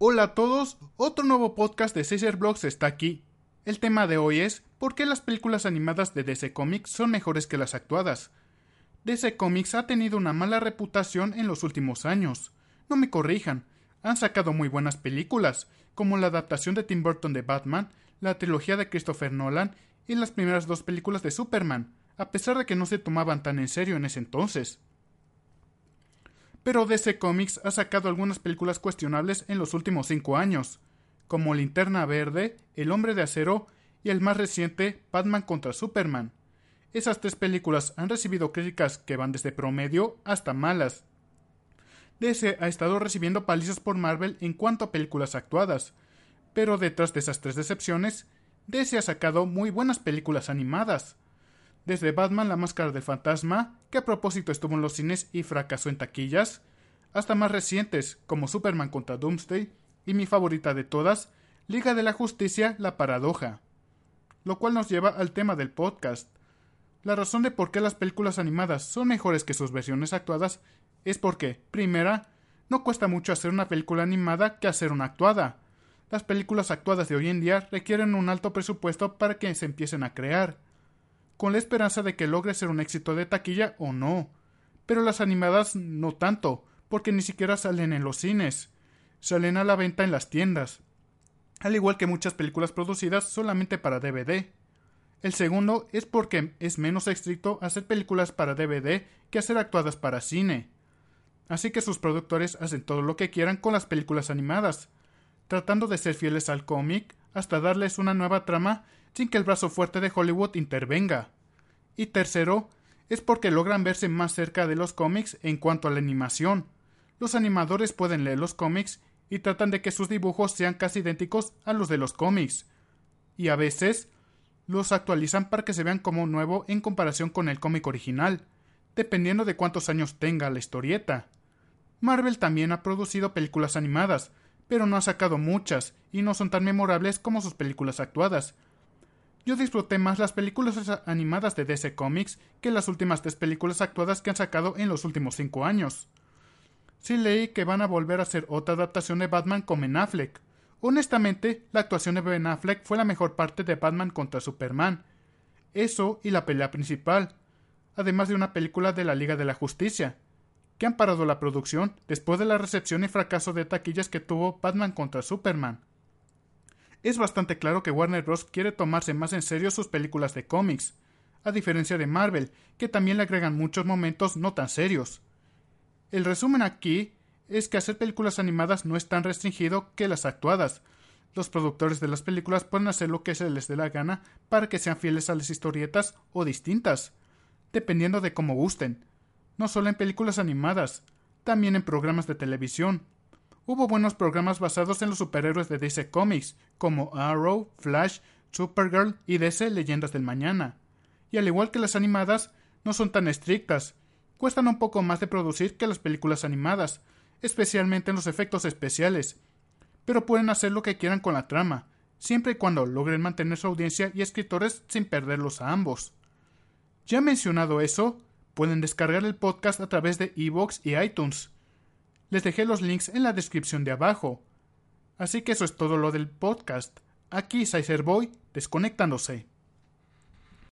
Hola a todos, otro nuevo podcast de Caesar Blogs está aquí. El tema de hoy es ¿por qué las películas animadas de DC Comics son mejores que las actuadas? DC Comics ha tenido una mala reputación en los últimos años. No me corrijan, han sacado muy buenas películas, como la adaptación de Tim Burton de Batman, la trilogía de Christopher Nolan y las primeras dos películas de Superman, a pesar de que no se tomaban tan en serio en ese entonces. Pero DC Comics ha sacado algunas películas cuestionables en los últimos cinco años, como Linterna Verde, El Hombre de Acero y el más reciente Batman contra Superman. Esas tres películas han recibido críticas que van desde promedio hasta malas. DC ha estado recibiendo palizas por Marvel en cuanto a películas actuadas, pero detrás de esas tres decepciones, DC ha sacado muy buenas películas animadas. Desde Batman la Máscara del Fantasma, que a propósito estuvo en los cines y fracasó en taquillas, hasta más recientes como Superman contra Doomsday y mi favorita de todas, Liga de la Justicia La Paradoja. Lo cual nos lleva al tema del podcast. La razón de por qué las películas animadas son mejores que sus versiones actuadas es porque, primera, no cuesta mucho hacer una película animada que hacer una actuada. Las películas actuadas de hoy en día requieren un alto presupuesto para que se empiecen a crear, con la esperanza de que logre ser un éxito de taquilla o no. Pero las animadas no tanto, porque ni siquiera salen en los cines, salen a la venta en las tiendas, al igual que muchas películas producidas solamente para DVD. El segundo es porque es menos estricto hacer películas para DVD que hacer actuadas para cine. Así que sus productores hacen todo lo que quieran con las películas animadas, tratando de ser fieles al cómic hasta darles una nueva trama sin que el brazo fuerte de Hollywood intervenga. Y tercero, es porque logran verse más cerca de los cómics en cuanto a la animación. Los animadores pueden leer los cómics y tratan de que sus dibujos sean casi idénticos a los de los cómics. Y a veces los actualizan para que se vean como nuevo en comparación con el cómic original, dependiendo de cuántos años tenga la historieta. Marvel también ha producido películas animadas, pero no ha sacado muchas y no son tan memorables como sus películas actuadas. Yo disfruté más las películas animadas de DC Comics que las últimas tres películas actuadas que han sacado en los últimos cinco años. Sí leí que van a volver a hacer otra adaptación de Batman con Ben Affleck, Honestamente, la actuación de Ben Affleck fue la mejor parte de Batman contra Superman. Eso y la pelea principal, además de una película de la Liga de la Justicia, que han parado la producción después de la recepción y fracaso de taquillas que tuvo Batman contra Superman. Es bastante claro que Warner Bros. quiere tomarse más en serio sus películas de cómics, a diferencia de Marvel, que también le agregan muchos momentos no tan serios. El resumen aquí es que hacer películas animadas no es tan restringido que las actuadas. Los productores de las películas pueden hacer lo que se les dé la gana para que sean fieles a las historietas o distintas, dependiendo de cómo gusten. No solo en películas animadas, también en programas de televisión. Hubo buenos programas basados en los superhéroes de DC Comics, como Arrow, Flash, Supergirl y DC Leyendas del Mañana. Y al igual que las animadas, no son tan estrictas. Cuestan un poco más de producir que las películas animadas, especialmente en los efectos especiales, pero pueden hacer lo que quieran con la trama, siempre y cuando logren mantener su audiencia y escritores sin perderlos a ambos. Ya mencionado eso, pueden descargar el podcast a través de iVoox y iTunes. Les dejé los links en la descripción de abajo. Así que eso es todo lo del podcast. Aquí Boy desconectándose.